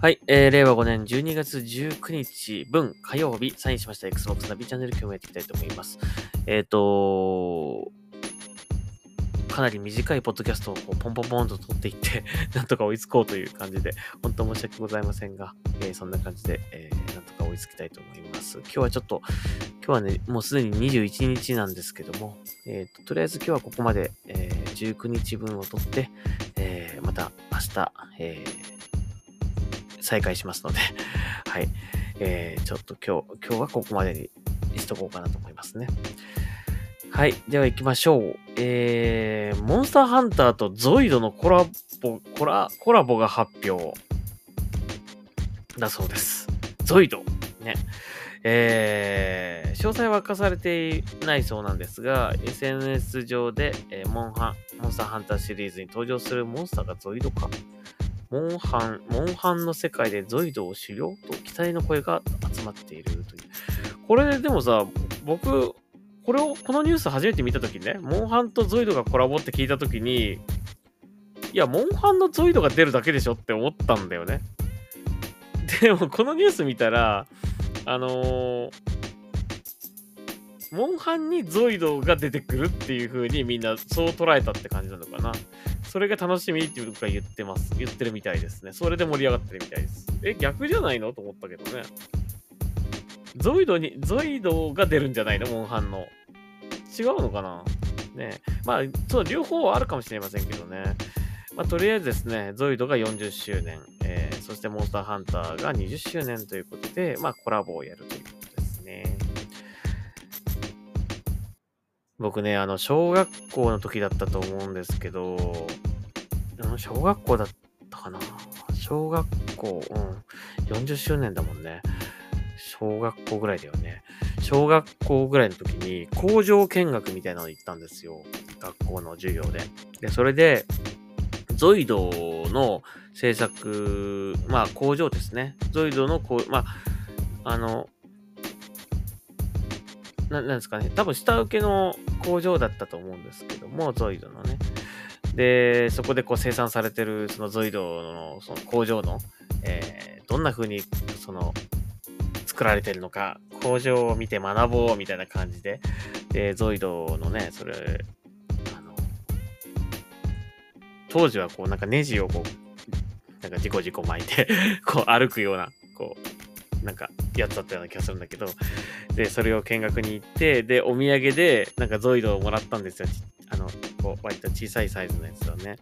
はい、えー、令和5年12月19日分火曜日、サインしました Xbox ナビチャンネル今日もやっていきたいと思います。えっ、とかなり短いポッドキャストをこうポンポンポンと撮っていって、なんとか追いつこうという感じで、本当申し訳ございませんが、えーそんな感じで、えーなんとか追いつきたいと思います。今日はちょっと、今日はね、もうすでに21日なんですけども、えーと、とりあえず今日はここまで、えー19日分を撮って、えーまた明日、えー再開しますので、はい。えー、ちょっと今日、今日はここまでにしとこうかなと思いますね。はい。では行きましょう。えー、モンスターハンターとゾイドのコラボ、コラ、コラボが発表だそうです。ゾイド。ね。えー、詳細は明かされていないそうなんですが、SNS 上で、えーモンハン、モンスターハンターシリーズに登場するモンスターがゾイドか。モンハン、モンハンの世界でゾイドを狩猟と期待の声が集まっているという。これでもさ、僕、これを、このニュース初めて見たときね、モンハンとゾイドがコラボって聞いたときに、いや、モンハンのゾイドが出るだけでしょって思ったんだよね。でも、このニュース見たら、あのーモンハンにゾイドが出てくるっていう風にみんなそう捉えたって感じなのかな。それが楽しみっていうか言ってます。言ってるみたいですね。それで盛り上がってるみたいです。え、逆じゃないのと思ったけどね。ゾイドに、ゾイドが出るんじゃないの？モンハンの。違うのかな？ねまあ、そう、両方はあるかもしれませんけどね。まあ、とりあえずですね、ゾイドが40周年、えーそしてモンスターハンターが20周年ということで、まあ、コラボをやると僕ね、あの、小学校の時だったと思うんですけど、小学校だったかな小学校、うん、40周年だもんね。小学校ぐらいだよね。小学校ぐらいの時に工場見学みたいなの行ったんですよ。学校の授業で。で、それで、ゾイドの制作、まあ工場ですね。ゾイドのこう、まあ、あの、ななんですかね。多分下請けの工場だったと思うんですけども、ゾイドのね。で、そこでこう生産されてるそのゾイドのその工場の、えーどんな風にその作られてるのか、工場を見て学ぼうみたいな感じで、で、ゾイドのね、それ、あの、当時はこうなんかネジをこう、なんかジコジコ巻いて、こう歩くような、こう、なんかやつだったような気がするんだけど、で、それを見学に行って、で、お土産で、なんかゾイドをもらったんですよ。あの、こう、割と小さいサイズのやつをね。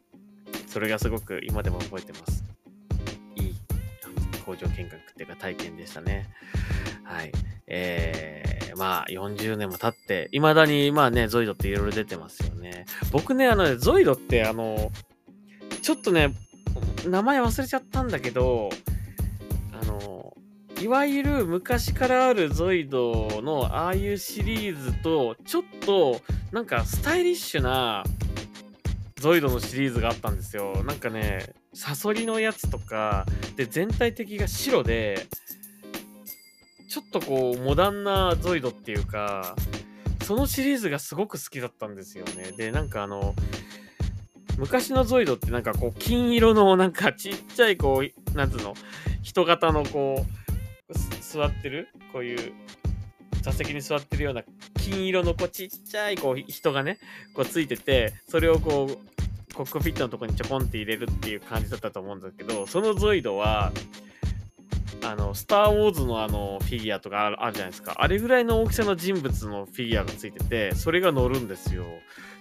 それがすごく今でも覚えてます。いい工場見学っていうか体験でしたね。はい。えー、まあ、40年も経って、未だに、まあね、ゾイドっていろいろ出てますよね。僕ね、あの、ゾイドって、あの、ちょっとね、名前忘れちゃったんだけど、あの、いわゆる昔からあるゾイドのああいうシリーズと、ちょっとなんかスタイリッシュなゾイドのシリーズがあったんですよ。なんかね、サソリのやつとか、で、全体的が白で、ちょっとこう、モダンなゾイドっていうか、そのシリーズがすごく好きだったんですよね。で、なんかあの、昔のゾイドってなんかこう、金色のなんかちっちゃいこう、なんつうの、人型のこう、座ってる？こういう座席に座ってるような金色のこうちっちゃいこう人がねこうついててそれをこうコックピットのとこにちょこんって入れるっていう感じだったと思うんですけどそのゾイドはあの、スター・ウォーズのあの、フィギュアとかあるあるじゃないですか。あれぐらいの大きさの人物のフィギュアがついてて、それが乗るんですよ。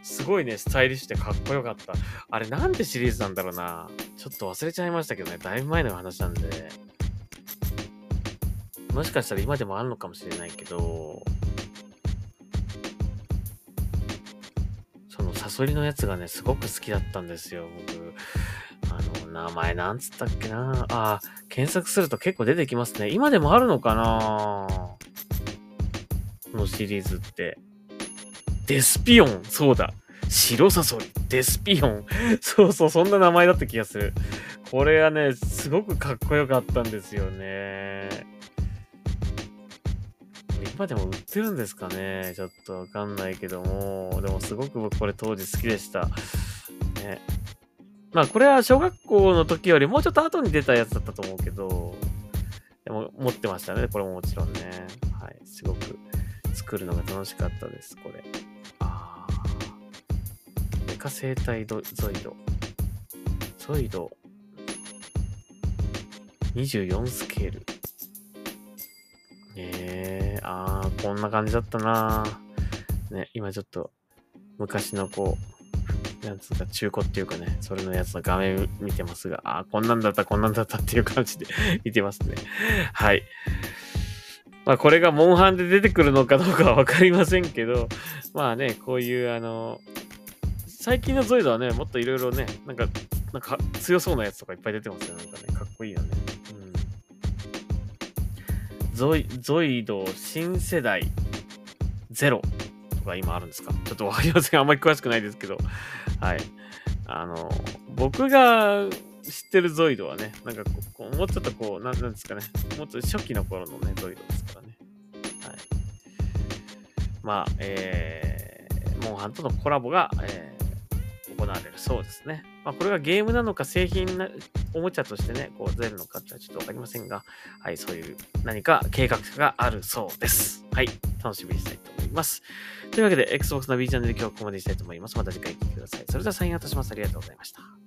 すごいね、スタイリッシュでかっこよかった。あれなんてシリーズなんだろうな。ちょっと忘れちゃいましたけどね、だいぶ前の話なんで。もしかしたら今でもあるのかもしれないけど、そのサソリのやつがね、すごく好きだったんですよ、僕。あの、名前なんつったっけなあ、検索すると結構出てきますね。今でもあるのかな？このシリーズって。デスピオンそうだ白サソリデスピオン そうそう、そんな名前だった気がする。これはね、すごくかっこよかったんですよね。今でも売ってるんですかね？ちょっとわかんないけども。でもすごく僕これ当時好きでした。ね。まあこれは小学校の時よりもうちょっと後に出たやつだったと思うけど、でも持ってましたね。これももちろんね。はい。すごく作るのが楽しかったです、これ。ああ。メカ生態ゾイド。ゾイド。24スケール。ええー、ああ、こんな感じだったなね、今ちょっと昔のこう、なんつうか、中古っていうかね、それのやつの画面見てますが、ああ、こんなんだった、こんなんだったっていう感じで 見てますね。はい。まあ、これがモンハンで出てくるのかどうかはわかりませんけど、まあね、こういう、あの、最近のゾイドはね、もっといろいろね、なんか、なんか強そうなやつとかいっぱい出てますよ。なんかね、かっこいいよね。ゾイ、ゾイド新世代ゼロとか今あるんですか？ちょっとわかりません。あんまり詳しくないですけど。はい。あの、僕が知ってるゾイドはね、なんかこう、もうちょっとこう、なんなんですかね、もうちょっと初期の頃のね、ゾイドですからね。はい。まあ、えー、モンハンとのコラボが、えー、行われるそうですね。まあ、これがゲームなのか製品な、おもちゃとしてね、こう出るのかってはちょっとわかりませんが、はい、そういう何か計画があるそうです。はい、楽しみにしたいと思います。というわけで、Xbox の B チャンネル今日はここまでにしたいと思います。また次回聞いてください。それではサインアウトします。ありがとうございました。